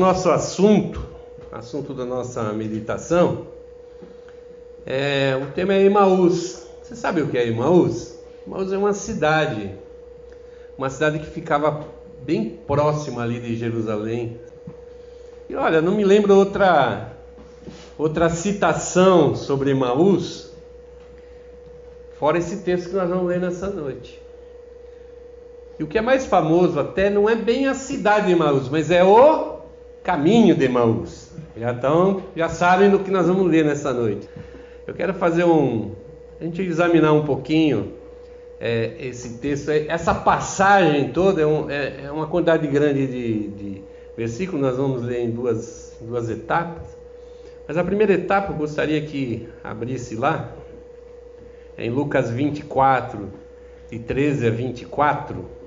nosso assunto, assunto da nossa meditação, é, o tema é Emaús. Você sabe o que é Emaús? Emaús é uma cidade, uma cidade que ficava bem próxima ali de Jerusalém. E olha, não me lembro outra outra citação sobre Emaús, fora esse texto que nós vamos ler nessa noite. E o que é mais famoso até não é bem a cidade de Emaús, mas é o caminho de Emaús. Já, então, já sabem do que nós vamos ler nessa noite. Eu quero fazer um. A gente examinar um pouquinho é, esse texto. Essa passagem toda é, um, é, é uma quantidade grande de, de, versículos, nós vamos ler em duas, duas etapas. Mas a primeira etapa eu gostaria que abrisse lá, é em Lucas 24, de 13 a 24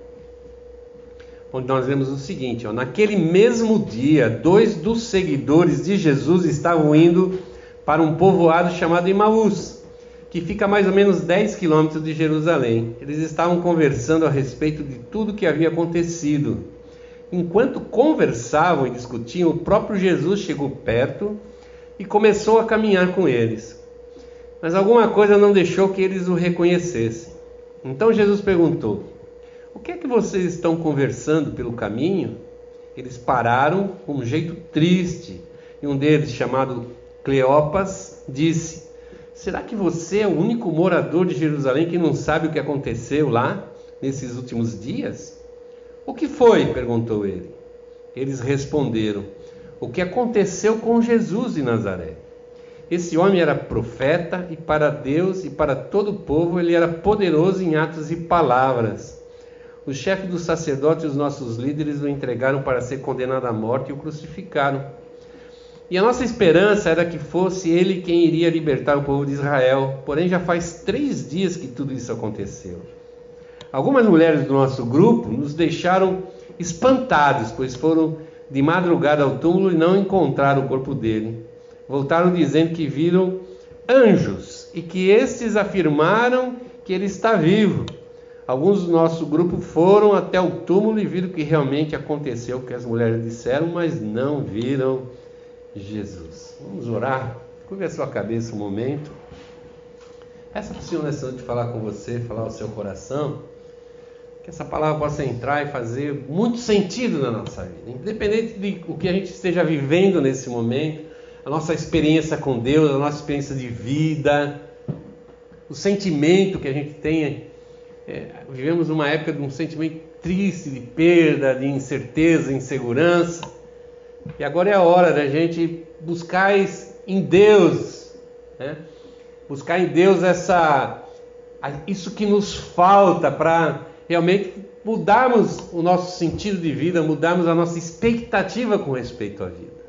onde nós vemos o seguinte: ó, naquele mesmo dia, dois dos seguidores de Jesus estavam indo para um povoado chamado Imaús, que fica a mais ou menos 10 quilômetros de Jerusalém. Eles estavam conversando a respeito de tudo que havia acontecido. Enquanto conversavam e discutiam, o próprio Jesus chegou perto e começou a caminhar com eles. Mas alguma coisa não deixou que eles o reconhecessem. Então Jesus perguntou: que é que vocês estão conversando pelo caminho? Eles pararam com um jeito triste e um deles, chamado Cleopas, disse: Será que você é o único morador de Jerusalém que não sabe o que aconteceu lá nesses últimos dias? O que foi? perguntou ele. Eles responderam: O que aconteceu com Jesus de Nazaré? Esse homem era profeta e para Deus e para todo o povo ele era poderoso em atos e palavras os chefes dos sacerdotes e os nossos líderes o entregaram para ser condenado à morte e o crucificaram. E a nossa esperança era que fosse ele quem iria libertar o povo de Israel. Porém, já faz três dias que tudo isso aconteceu. Algumas mulheres do nosso grupo nos deixaram espantados, pois foram de madrugada ao túmulo e não encontraram o corpo dele. Voltaram dizendo que viram anjos e que estes afirmaram que ele está vivo. Alguns do nosso grupo foram até o túmulo e viram que realmente aconteceu o que as mulheres disseram, mas não viram Jesus. Vamos orar? Curva a sua cabeça um momento. Essa opção nessa de falar com você, falar ao seu coração, que essa palavra possa entrar e fazer muito sentido na nossa vida, independente de o que a gente esteja vivendo nesse momento, a nossa experiência com Deus, a nossa experiência de vida, o sentimento que a gente tenha é, vivemos uma época de um sentimento triste, de perda, de incerteza, insegurança. E agora é a hora da gente buscar em Deus, né? buscar em Deus essa, isso que nos falta para realmente mudarmos o nosso sentido de vida, mudarmos a nossa expectativa com respeito à vida.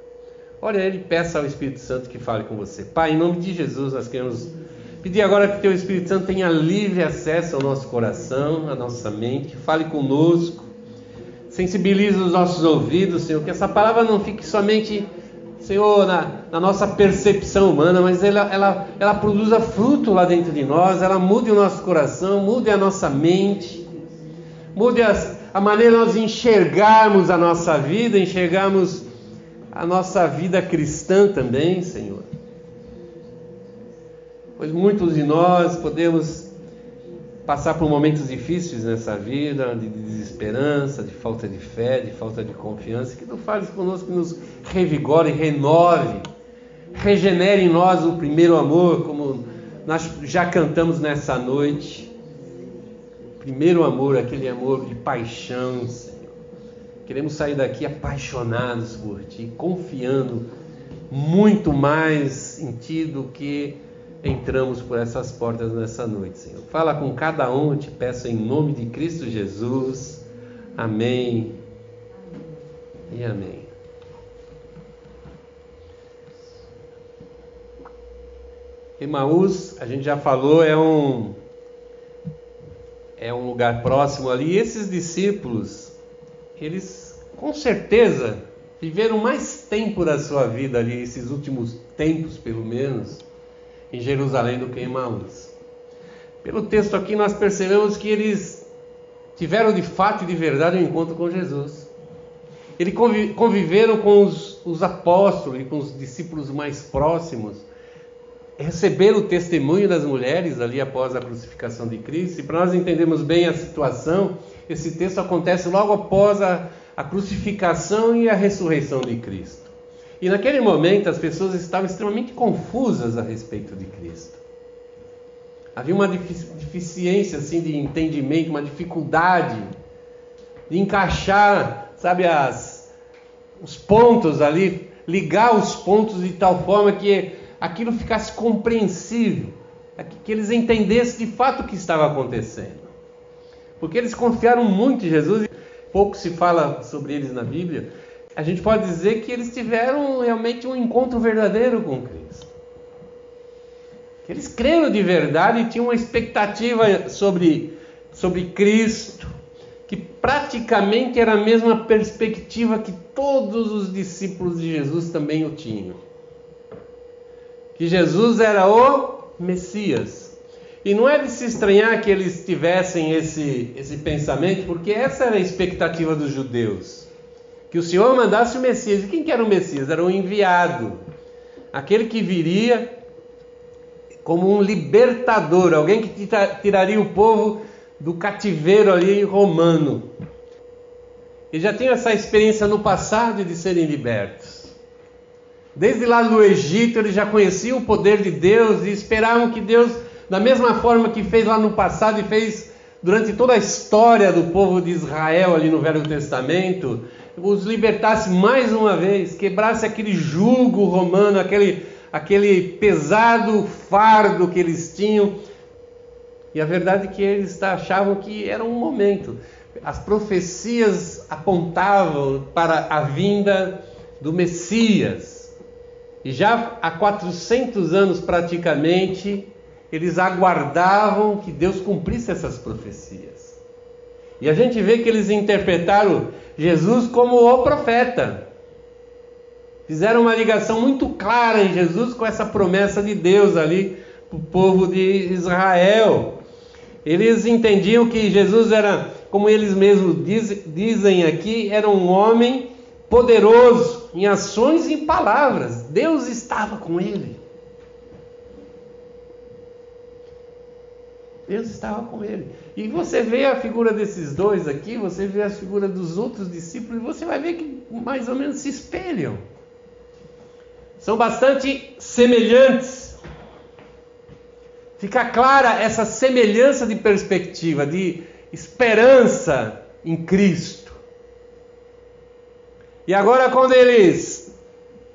Olha, ele peça ao Espírito Santo que fale com você. Pai, em nome de Jesus, nós queremos Pedir agora que Teu Espírito Santo tenha livre acesso ao nosso coração, à nossa mente, fale conosco, sensibilize os nossos ouvidos, Senhor, que essa palavra não fique somente, Senhor, na, na nossa percepção humana, mas ela, ela, ela produza fruto lá dentro de nós, ela mude o nosso coração, mude a nossa mente, mude as, a maneira nós enxergarmos a nossa vida, enxergarmos a nossa vida cristã também, Senhor pois muitos de nós podemos passar por momentos difíceis nessa vida, de desesperança, de falta de fé, de falta de confiança, que tu fales conosco, que nos revigore, renove, regenere em nós o primeiro amor, como nós já cantamos nessa noite. Primeiro amor, aquele amor de paixão, Senhor. Queremos sair daqui apaixonados por Ti, confiando muito mais em Ti do que entramos por essas portas nessa noite, Senhor. Fala com cada um, te peço em nome de Cristo Jesus. Amém e amém. Emaús, a gente já falou, é um é um lugar próximo ali. E esses discípulos, eles com certeza viveram mais tempo da sua vida ali, esses últimos tempos, pelo menos, em Jerusalém do que em Maús. Pelo texto aqui nós percebemos que eles tiveram de fato e de verdade um encontro com Jesus. ele conviveram com os, os apóstolos e com os discípulos mais próximos, receberam o testemunho das mulheres ali após a crucificação de Cristo. E para nós entendermos bem a situação, esse texto acontece logo após a, a crucificação e a ressurreição de Cristo. E naquele momento as pessoas estavam extremamente confusas a respeito de Cristo. Havia uma deficiência assim de entendimento, uma dificuldade de encaixar, sabe, as, os pontos ali, ligar os pontos de tal forma que aquilo ficasse compreensível, que eles entendessem de fato o que estava acontecendo. Porque eles confiaram muito em Jesus, pouco se fala sobre eles na Bíblia. A gente pode dizer que eles tiveram realmente um encontro verdadeiro com Cristo. Que eles creram de verdade e tinham uma expectativa sobre, sobre Cristo, que praticamente era a mesma perspectiva que todos os discípulos de Jesus também o tinham. Que Jesus era o Messias. E não é de se estranhar que eles tivessem esse, esse pensamento, porque essa era a expectativa dos judeus. Que o Senhor mandasse o Messias. E quem que era o Messias? Era o enviado. Aquele que viria como um libertador, alguém que tiraria o povo do cativeiro ali romano. E já tinham essa experiência no passado de serem libertos. Desde lá do Egito, eles já conheciam o poder de Deus e esperavam que Deus, da mesma forma que fez lá no passado e fez durante toda a história do povo de Israel ali no Velho Testamento, os libertasse mais uma vez, quebrasse aquele jugo romano, aquele, aquele pesado fardo que eles tinham e a verdade é que eles achavam que era um momento. As profecias apontavam para a vinda do Messias. E já há 400 anos praticamente, eles aguardavam que Deus cumprisse essas profecias. E a gente vê que eles interpretaram Jesus como o profeta. Fizeram uma ligação muito clara em Jesus com essa promessa de Deus ali para o povo de Israel. Eles entendiam que Jesus era, como eles mesmos diz, dizem aqui, era um homem poderoso em ações e em palavras. Deus estava com ele. Deus estava com ele. E você vê a figura desses dois aqui, você vê a figura dos outros discípulos, e você vai ver que mais ou menos se espelham. São bastante semelhantes fica clara essa semelhança de perspectiva, de esperança em Cristo. E agora, quando eles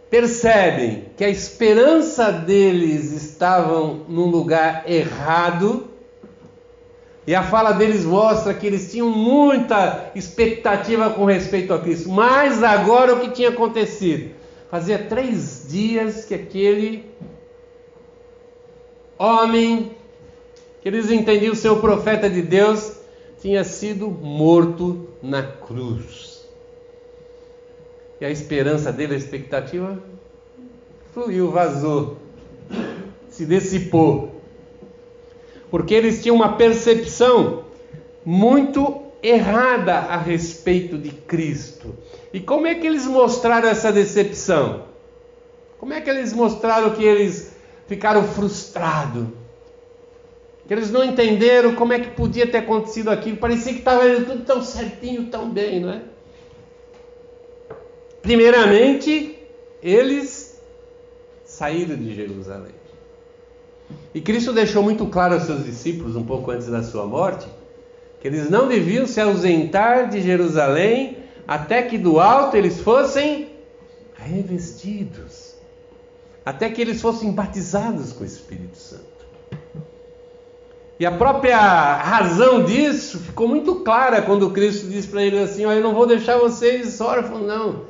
percebem que a esperança deles estava num lugar errado, e a fala deles mostra que eles tinham muita expectativa com respeito a Cristo, mas agora o que tinha acontecido? Fazia três dias que aquele homem, que eles entendiam ser o profeta de Deus, tinha sido morto na cruz. E a esperança dele, a expectativa, fluiu, vazou, se dissipou. Porque eles tinham uma percepção muito errada a respeito de Cristo. E como é que eles mostraram essa decepção? Como é que eles mostraram que eles ficaram frustrados. Eles não entenderam como é que podia ter acontecido aquilo. Parecia que estava tudo tão certinho, tão bem, não é? Primeiramente, eles saíram de Jerusalém. E Cristo deixou muito claro aos seus discípulos, um pouco antes da sua morte, que eles não deviam se ausentar de Jerusalém até que do alto eles fossem revestidos até que eles fossem batizados com o Espírito Santo. E a própria razão disso ficou muito clara quando Cristo disse para eles assim: Eu não vou deixar vocês órfãos, não.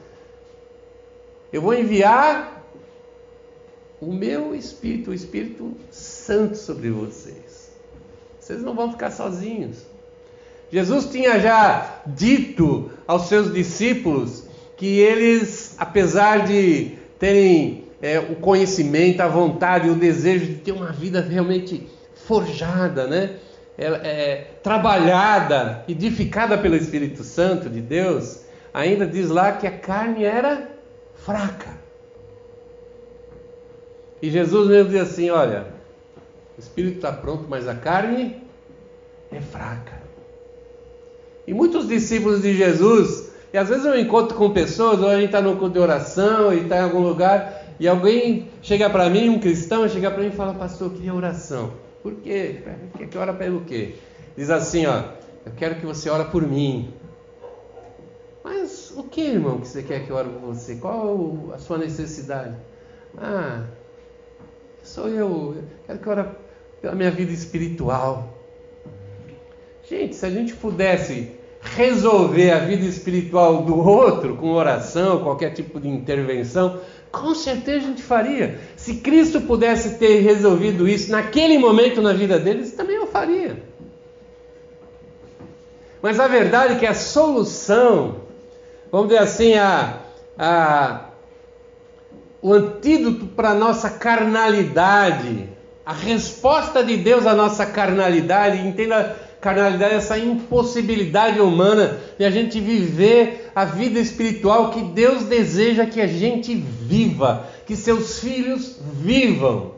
Eu vou enviar o meu Espírito, o Espírito Santo sobre vocês. Vocês não vão ficar sozinhos. Jesus tinha já dito aos seus discípulos que eles, apesar de terem é, o conhecimento, a vontade, o desejo de ter uma vida realmente forjada, né? É, é, trabalhada, edificada pelo Espírito Santo de Deus, ainda diz lá que a carne era fraca. E Jesus mesmo diz assim: olha, o espírito está pronto, mas a carne é fraca. E muitos discípulos de Jesus, e às vezes eu encontro com pessoas, ou a gente está no culto de oração e está em algum lugar, e alguém chega para mim, um cristão, chega para mim e fala, pastor, eu queria oração. Por quê? Quer que ora pelo quê? Diz assim, ó, eu quero que você ore por mim. Mas o que, irmão, que você quer que eu ore por você? Qual a sua necessidade? Ah, sou eu, eu quero que ore pela minha vida espiritual. Gente, se a gente pudesse resolver a vida espiritual do outro com oração, qualquer tipo de intervenção, com certeza a gente faria. Se Cristo pudesse ter resolvido isso naquele momento na vida deles, também eu faria. Mas a verdade é que a solução, vamos dizer assim, a, a, o antídoto para a nossa carnalidade, a resposta de Deus à nossa carnalidade, entenda carnalidade, essa impossibilidade humana de a gente viver a vida espiritual que Deus deseja que a gente viva, que seus filhos vivam.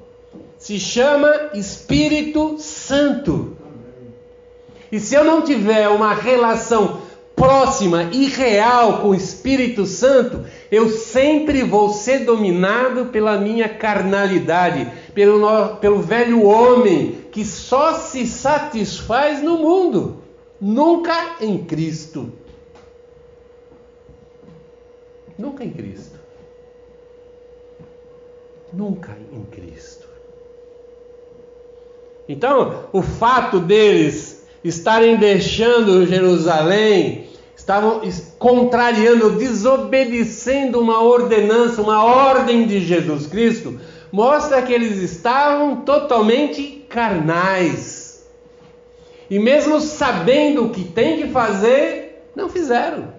Se chama Espírito Santo. E se eu não tiver uma relação próxima e real com o Espírito Santo, eu sempre vou ser dominado pela minha carnalidade, pelo, pelo velho homem que só se satisfaz no mundo, nunca em Cristo. Nunca em Cristo. Nunca em Cristo. Então, o fato deles estarem deixando Jerusalém, estavam contrariando, desobedecendo uma ordenança, uma ordem de Jesus Cristo, mostra que eles estavam totalmente carnais. E mesmo sabendo o que tem que fazer, não fizeram.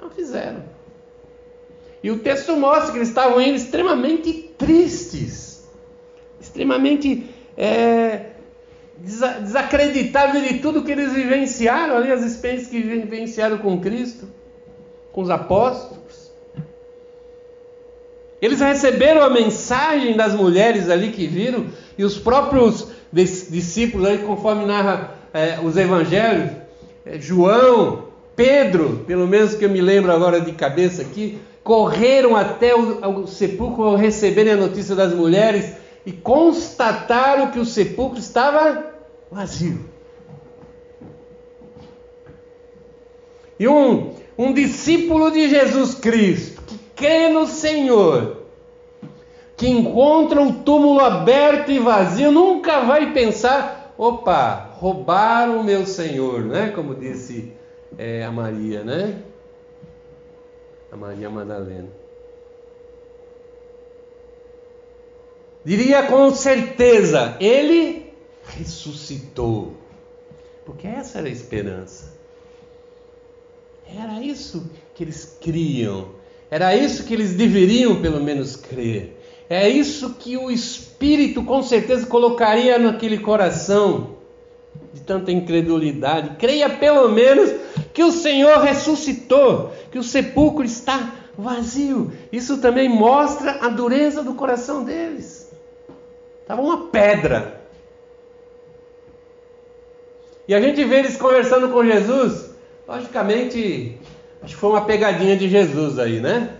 Não fizeram. E o texto mostra que eles estavam extremamente tristes, extremamente é, desacreditados de tudo que eles vivenciaram ali, as experiências que vivenciaram com Cristo, com os apóstolos. Eles receberam a mensagem das mulheres ali que viram, e os próprios discípulos, ali, conforme narra é, os evangelhos, é, João, Pedro, pelo menos que eu me lembro agora de cabeça aqui, correram até o, o sepulcro ao receberem a notícia das mulheres e constataram que o sepulcro estava vazio. E um, um discípulo de Jesus Cristo, crê no Senhor, que encontra o túmulo aberto e vazio, nunca vai pensar: opa, roubaram o meu Senhor, né? Como disse é, a Maria, né? A Maria Madalena. Diria com certeza: ele ressuscitou. Porque essa era a esperança. Era isso que eles criam. Era isso que eles deveriam, pelo menos, crer. É isso que o Espírito com certeza colocaria naquele coração de tanta incredulidade. Creia pelo menos que o Senhor ressuscitou, que o sepulcro está vazio. Isso também mostra a dureza do coração deles. Estava uma pedra. E a gente vê eles conversando com Jesus, logicamente Acho que foi uma pegadinha de Jesus aí, né?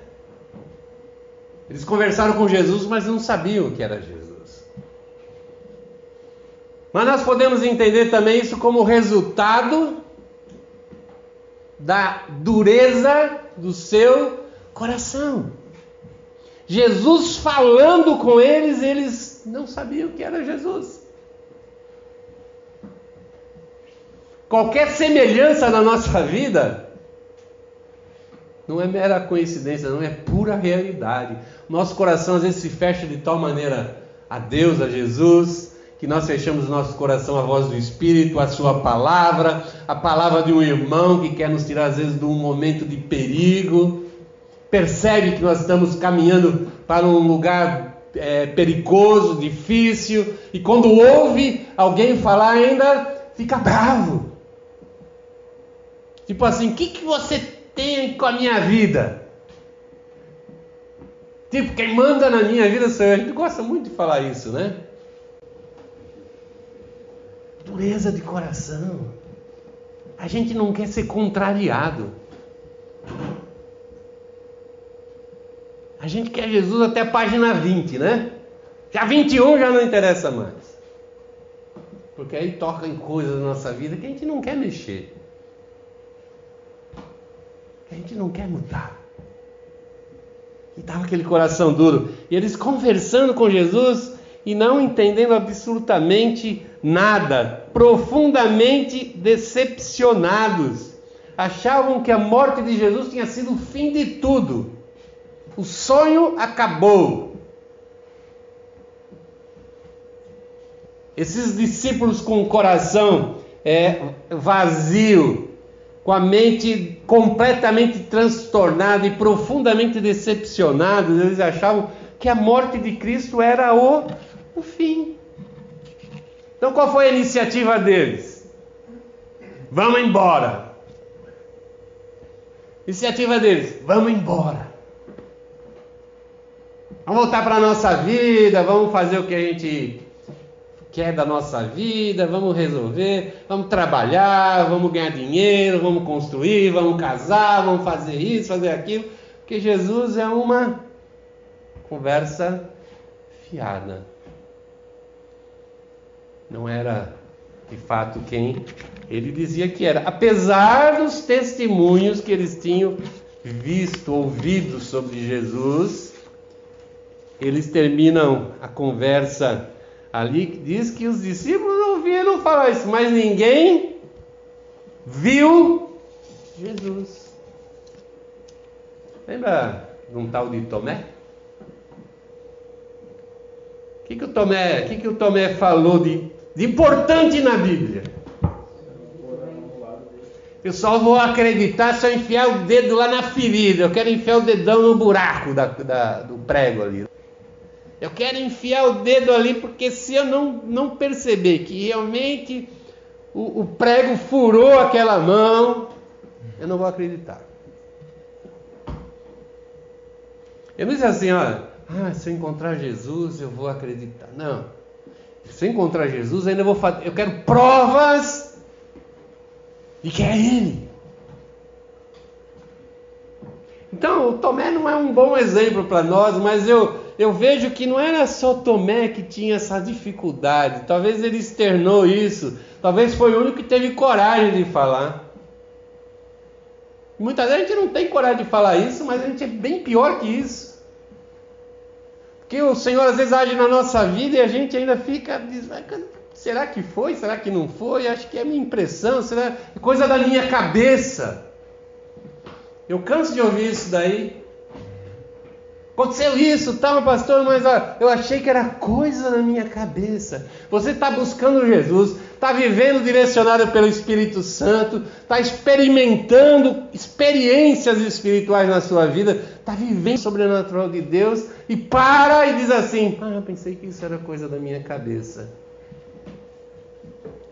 Eles conversaram com Jesus, mas não sabiam que era Jesus. Mas nós podemos entender também isso como resultado da dureza do seu coração. Jesus falando com eles, eles não sabiam que era Jesus. Qualquer semelhança na nossa vida não é mera coincidência, não é pura realidade. Nosso coração às vezes se fecha de tal maneira a Deus, a Jesus, que nós fechamos nosso coração à voz do Espírito, à Sua palavra, a palavra de um irmão que quer nos tirar às vezes de um momento de perigo. Percebe que nós estamos caminhando para um lugar é, perigoso, difícil, e quando ouve alguém falar, ainda fica bravo Tipo assim, o que, que você tem com a minha vida? Tipo, quem manda na minha vida sou eu. A gente gosta muito de falar isso, né? Dureza de coração. A gente não quer ser contrariado. A gente quer Jesus até a página 20, né? Já 21 já não interessa mais. Porque aí toca em coisas da nossa vida que a gente não quer mexer. Que a gente não quer mudar. E estava aquele coração duro. E eles conversando com Jesus e não entendendo absolutamente nada, profundamente decepcionados. Achavam que a morte de Jesus tinha sido o fim de tudo. O sonho acabou. Esses discípulos com o coração é, vazio, com a mente completamente transtornada e profundamente decepcionados, eles achavam que a morte de Cristo era o, o fim. Então qual foi a iniciativa deles? Vamos embora. Iniciativa deles, vamos embora. Vamos voltar para a nossa vida, vamos fazer o que a gente quer da nossa vida, vamos resolver, vamos trabalhar, vamos ganhar dinheiro, vamos construir, vamos casar, vamos fazer isso, fazer aquilo, porque Jesus é uma conversa fiada. Não era de fato quem ele dizia que era, apesar dos testemunhos que eles tinham visto, ouvido sobre Jesus, eles terminam a conversa Ali diz que os discípulos ouviram falar isso, mas ninguém viu Jesus. Lembra de um tal de Tomé? O que, que o Tomé, que, que o Tomé falou de, de importante na Bíblia? Eu só vou acreditar se eu enfiar o dedo lá na ferida. Eu quero enfiar o dedão no buraco da, da, do prego ali. Eu quero enfiar o dedo ali, porque se eu não, não perceber que realmente o, o prego furou aquela mão, eu não vou acreditar. Eu não disse assim, olha, ah, se eu encontrar Jesus, eu vou acreditar. Não. Se eu encontrar Jesus, ainda vou fazer. Eu quero provas de que é Ele. Então, o Tomé não é um bom exemplo para nós, mas eu, eu vejo que não era só Tomé que tinha essa dificuldade. Talvez ele externou isso. Talvez foi o único que teve coragem de falar. Muitas vezes a gente não tem coragem de falar isso, mas a gente é bem pior que isso. Porque o Senhor às vezes age na nossa vida e a gente ainda fica. Será que foi? Será que não foi? Acho que é minha impressão. Será coisa da minha cabeça? Eu canso de ouvir isso daí. Aconteceu isso, tal, pastor, mas ó, eu achei que era coisa na minha cabeça. Você está buscando Jesus, está vivendo direcionado pelo Espírito Santo, está experimentando experiências espirituais na sua vida, está vivendo o sobrenatural de Deus e para e diz assim: Ah, eu pensei que isso era coisa da minha cabeça.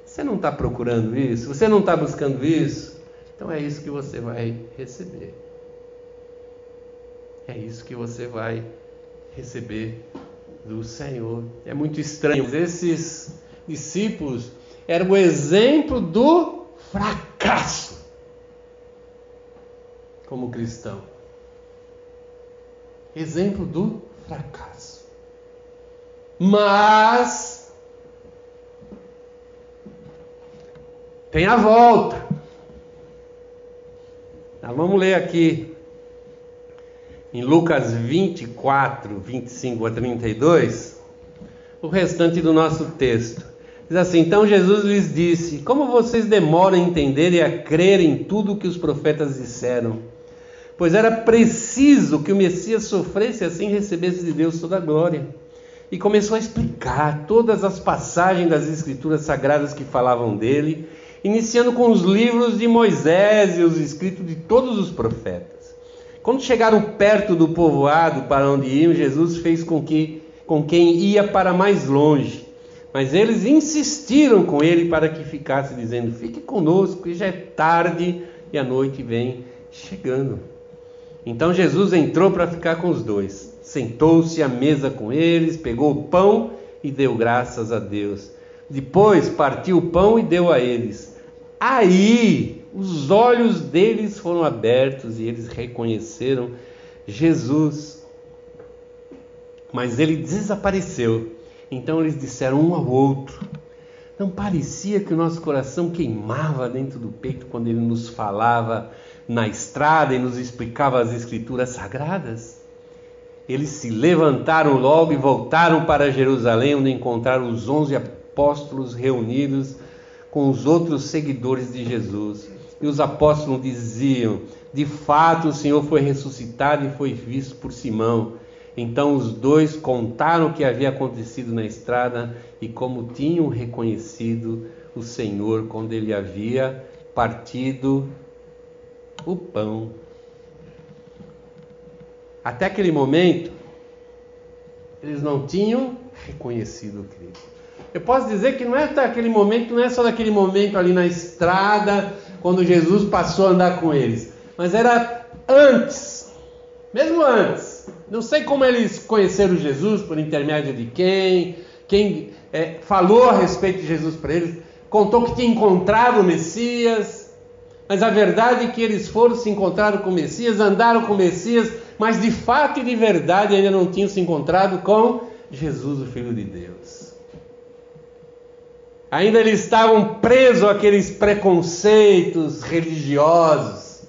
Você não está procurando isso? Você não está buscando isso? Então é isso que você vai receber. É isso que você vai receber do Senhor. É muito estranho. Esses discípulos eram o exemplo do fracasso como cristão. Exemplo do fracasso. Mas tem a volta. Tá, vamos ler aqui em Lucas 24, 25 a 32, o restante do nosso texto. Diz assim: Então Jesus lhes disse: Como vocês demoram a entender e a crer em tudo o que os profetas disseram? Pois era preciso que o Messias sofresse assim recebesse de Deus toda a glória. E começou a explicar todas as passagens das Escrituras sagradas que falavam dele, iniciando com os livros de Moisés e os escritos de todos os profetas. Quando chegaram perto do povoado para onde iam, Jesus fez com que com quem ia para mais longe. Mas eles insistiram com ele para que ficasse, dizendo: Fique conosco, que já é tarde e a noite vem chegando. Então Jesus entrou para ficar com os dois. Sentou-se à mesa com eles, pegou o pão e deu graças a Deus. Depois partiu o pão e deu a eles. Aí os olhos deles foram abertos e eles reconheceram Jesus. Mas ele desapareceu. Então eles disseram um ao outro: Não parecia que o nosso coração queimava dentro do peito quando ele nos falava na estrada e nos explicava as escrituras sagradas? Eles se levantaram logo e voltaram para Jerusalém, onde encontraram os onze apóstolos reunidos com os outros seguidores de Jesus. E os apóstolos diziam: De fato, o Senhor foi ressuscitado e foi visto por Simão. Então os dois contaram o que havia acontecido na estrada e como tinham reconhecido o Senhor quando ele havia partido o pão. Até aquele momento, eles não tinham reconhecido Cristo. Eu posso dizer que não é até aquele momento, não é só daquele momento ali na estrada, quando Jesus passou a andar com eles, mas era antes, mesmo antes. Não sei como eles conheceram Jesus, por intermédio de quem, quem é, falou a respeito de Jesus para eles, contou que tinha encontrado o Messias, mas a verdade é que eles foram se encontraram com o Messias, andaram com o Messias, mas de fato e de verdade ainda não tinham se encontrado com Jesus, o Filho de Deus. Ainda eles estavam presos àqueles preconceitos religiosos.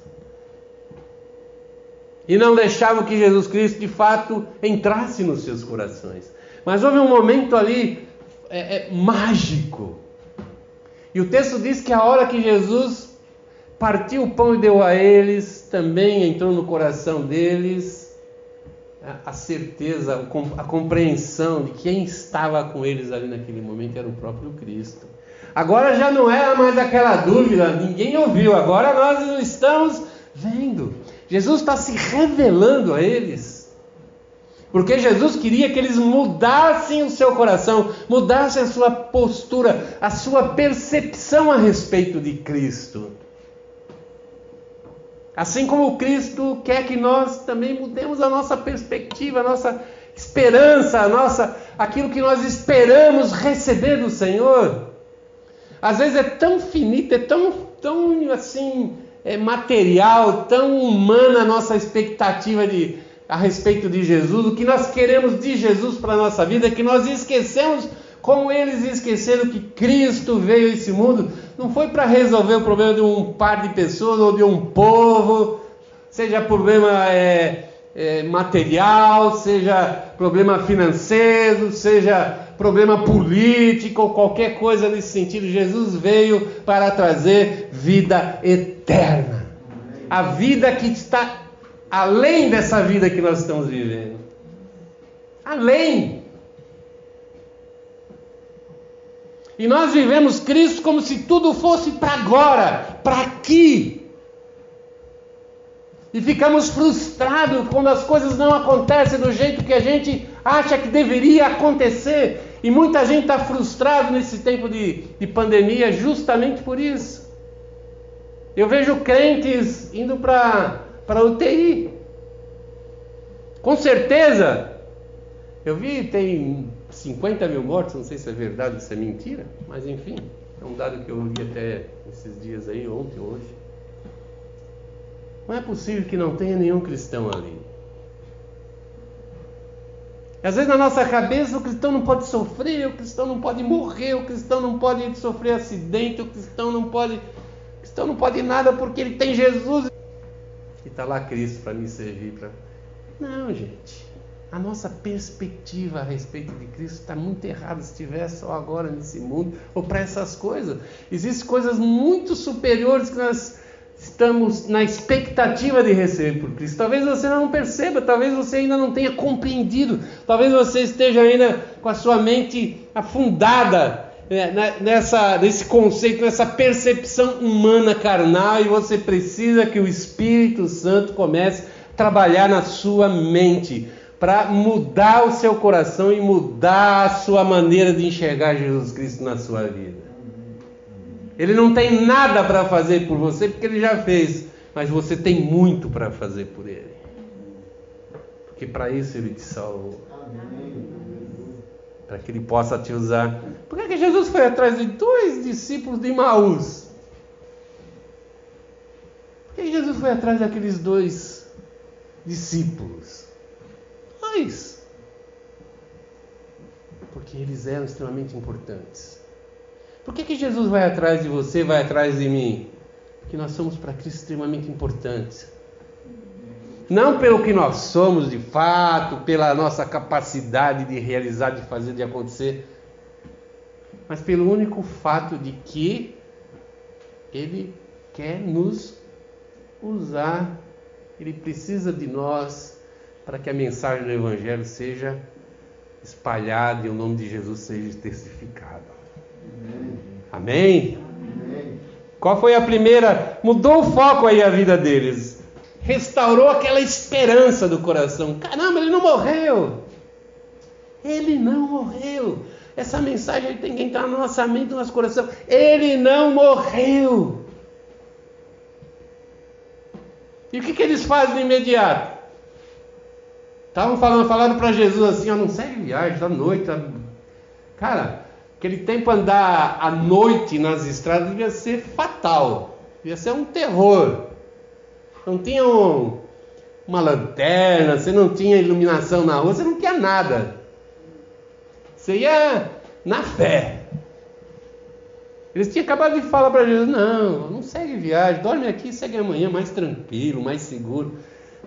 E não deixavam que Jesus Cristo de fato entrasse nos seus corações. Mas houve um momento ali é, é, mágico. E o texto diz que a hora que Jesus partiu o pão e deu a eles, também entrou no coração deles a certeza, a compreensão de quem estava com eles ali naquele momento era o próprio Cristo. Agora já não era mais aquela dúvida, ninguém ouviu, agora nós estamos vendo. Jesus está se revelando a eles. Porque Jesus queria que eles mudassem o seu coração, mudassem a sua postura, a sua percepção a respeito de Cristo. Assim como Cristo quer que nós também mudemos a nossa perspectiva, a nossa esperança, a nossa, aquilo que nós esperamos receber do Senhor. Às vezes é tão finito, é tão, tão assim, é material, tão humana a nossa expectativa de, a respeito de Jesus, o que nós queremos de Jesus para a nossa vida, que nós esquecemos como eles esqueceram que Cristo veio a esse mundo, não foi para resolver o problema de um par de pessoas ou de um povo, seja problema é, é, material, seja problema financeiro, seja problema político ou qualquer coisa nesse sentido. Jesus veio para trazer vida eterna. A vida que está além dessa vida que nós estamos vivendo. Além. E nós vivemos Cristo como se tudo fosse para agora, para aqui. E ficamos frustrados quando as coisas não acontecem do jeito que a gente acha que deveria acontecer. E muita gente está frustrado nesse tempo de, de pandemia justamente por isso. Eu vejo crentes indo para UTI. Com certeza, eu vi, tem 50 mil mortos, não sei se é verdade ou se é mentira, mas enfim, é um dado que eu ouvi até esses dias aí, ontem, hoje. Não é possível que não tenha nenhum cristão ali. Às vezes na nossa cabeça o cristão não pode sofrer, o cristão não pode morrer, o cristão não pode sofrer acidente, o cristão não pode, o cristão não pode nada porque ele tem Jesus. E está lá Cristo para me servir. Pra... Não, gente. A nossa perspectiva a respeito de Cristo está muito errada se estiver só agora nesse mundo ou para essas coisas. Existem coisas muito superiores que nós estamos na expectativa de receber por Cristo. Talvez você não perceba, talvez você ainda não tenha compreendido, talvez você esteja ainda com a sua mente afundada né, nessa, nesse conceito, nessa percepção humana carnal e você precisa que o Espírito Santo comece a trabalhar na sua mente para mudar o seu coração e mudar a sua maneira de enxergar Jesus Cristo na sua vida. Ele não tem nada para fazer por você porque ele já fez, mas você tem muito para fazer por ele. Porque para isso ele te salvou. Para que ele possa te usar. Por que, que Jesus foi atrás de dois discípulos de Maús? Por que Jesus foi atrás daqueles dois discípulos? Porque eles eram extremamente importantes. Por que, que Jesus vai atrás de você, vai atrás de mim? Porque nós somos para Cristo extremamente importantes. Não pelo que nós somos de fato, pela nossa capacidade de realizar, de fazer, de acontecer, mas pelo único fato de que Ele quer nos usar, Ele precisa de nós para que a mensagem do Evangelho seja espalhada e o nome de Jesus seja testificado. Amém? Amém? Qual foi a primeira? Mudou o foco aí a vida deles. Restaurou aquela esperança do coração. Caramba, ele não morreu. Ele não morreu. Essa mensagem tem que entrar no nossa mente, no nosso coração. Ele não morreu. E o que, que eles fazem de imediato? Estavam falando, para Jesus assim, ó, não segue viagem, está noite. Tá... Cara, Aquele tempo andar à noite nas estradas devia ser fatal, devia ser um terror. Não tinha um, uma lanterna, você não tinha iluminação na rua, você não tinha nada. Você ia na fé. Eles tinham acabado de falar para Jesus: não, não segue viagem, dorme aqui, segue amanhã, mais tranquilo, mais seguro.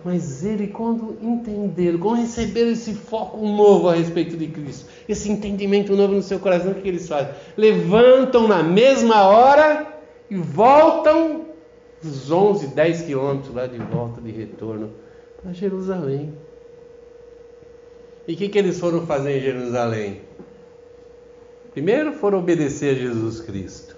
Mas ele, quando entenderam, quando receberam esse foco novo a respeito de Cristo, esse entendimento novo no seu coração, o que eles fazem? Levantam na mesma hora e voltam os 11, 10 quilômetros lá de volta, de retorno, para Jerusalém. E o que, que eles foram fazer em Jerusalém? Primeiro foram obedecer a Jesus Cristo.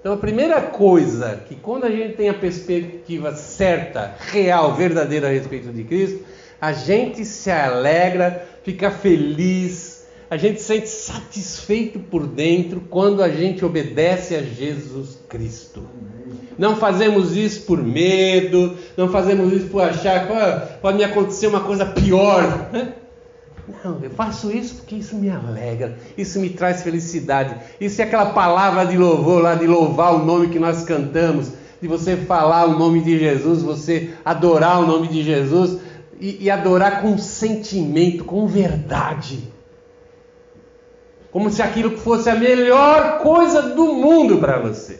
Então, a primeira coisa que quando a gente tem a perspectiva certa, real, verdadeira a respeito de Cristo, a gente se alegra, fica feliz, a gente se sente satisfeito por dentro quando a gente obedece a Jesus Cristo. Não fazemos isso por medo, não fazemos isso por achar que pode me acontecer uma coisa pior. Não, eu faço isso porque isso me alegra, isso me traz felicidade. Isso é aquela palavra de louvor lá, de louvar o nome que nós cantamos, de você falar o nome de Jesus, você adorar o nome de Jesus e, e adorar com sentimento, com verdade. Como se aquilo fosse a melhor coisa do mundo para você.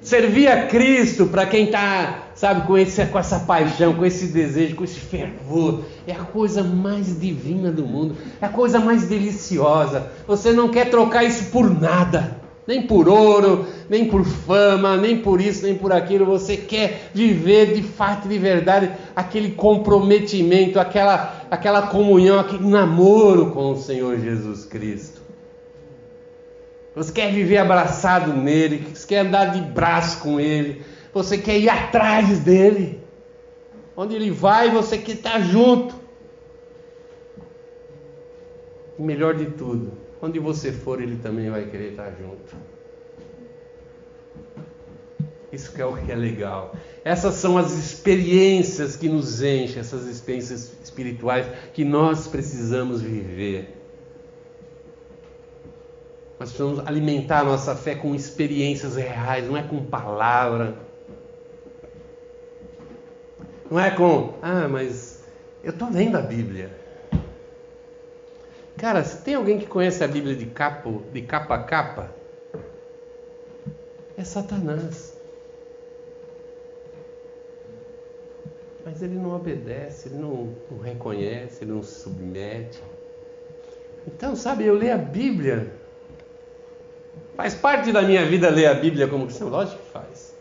Servir a Cristo para quem está sabe, com, esse, com essa paixão, com esse desejo, com esse fervor. É a coisa mais divina do mundo, é a coisa mais deliciosa. Você não quer trocar isso por nada, nem por ouro, nem por fama, nem por isso, nem por aquilo. Você quer viver de fato, de verdade, aquele comprometimento, aquela, aquela comunhão, aquele namoro com o Senhor Jesus Cristo. Você quer viver abraçado nele, você quer andar de braço com ele você quer ir atrás dele. Onde ele vai, você quer estar junto. E melhor de tudo, onde você for, ele também vai querer estar junto. Isso que é o que é legal. Essas são as experiências que nos enchem, essas experiências espirituais que nós precisamos viver. Nós precisamos alimentar a nossa fé com experiências reais, não é com palavra. Não é com, ah, mas eu estou lendo a Bíblia. Cara, se tem alguém que conhece a Bíblia de capa, de capa a capa, é Satanás. Mas ele não obedece, ele não, não reconhece, ele não se submete. Então, sabe, eu leio a Bíblia. Faz parte da minha vida ler a Bíblia como cristão? Lógico que faz.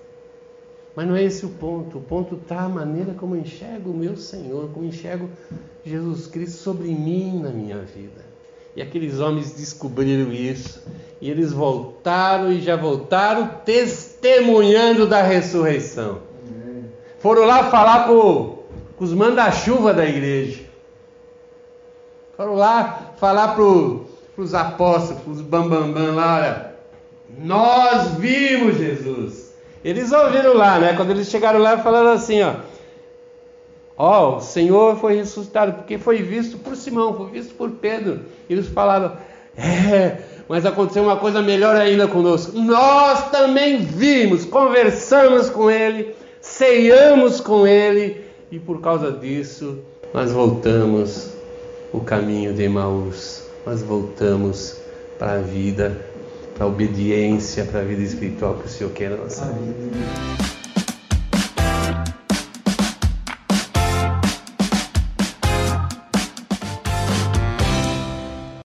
Mas não é esse o ponto. O ponto está a maneira como eu enxergo o meu Senhor, como enxergo Jesus Cristo sobre mim na minha vida. E aqueles homens descobriram isso. E eles voltaram e já voltaram testemunhando da ressurreição. Foram lá falar com, com os manda-chuva da igreja. Foram lá falar para os apóstolos, para os bambambam lá, olha, Nós vimos Jesus. Eles ouviram lá, né? Quando eles chegaram lá, falando assim, ó. Ó, oh, o Senhor foi ressuscitado, porque foi visto por Simão, foi visto por Pedro. Eles falaram, é, mas aconteceu uma coisa melhor ainda conosco. Nós também vimos, conversamos com ele, ceiamos com ele, e por causa disso nós voltamos o caminho de Emaús. Nós voltamos para a vida, para a obediência, para a vida espiritual que o Senhor quer na nossa vida.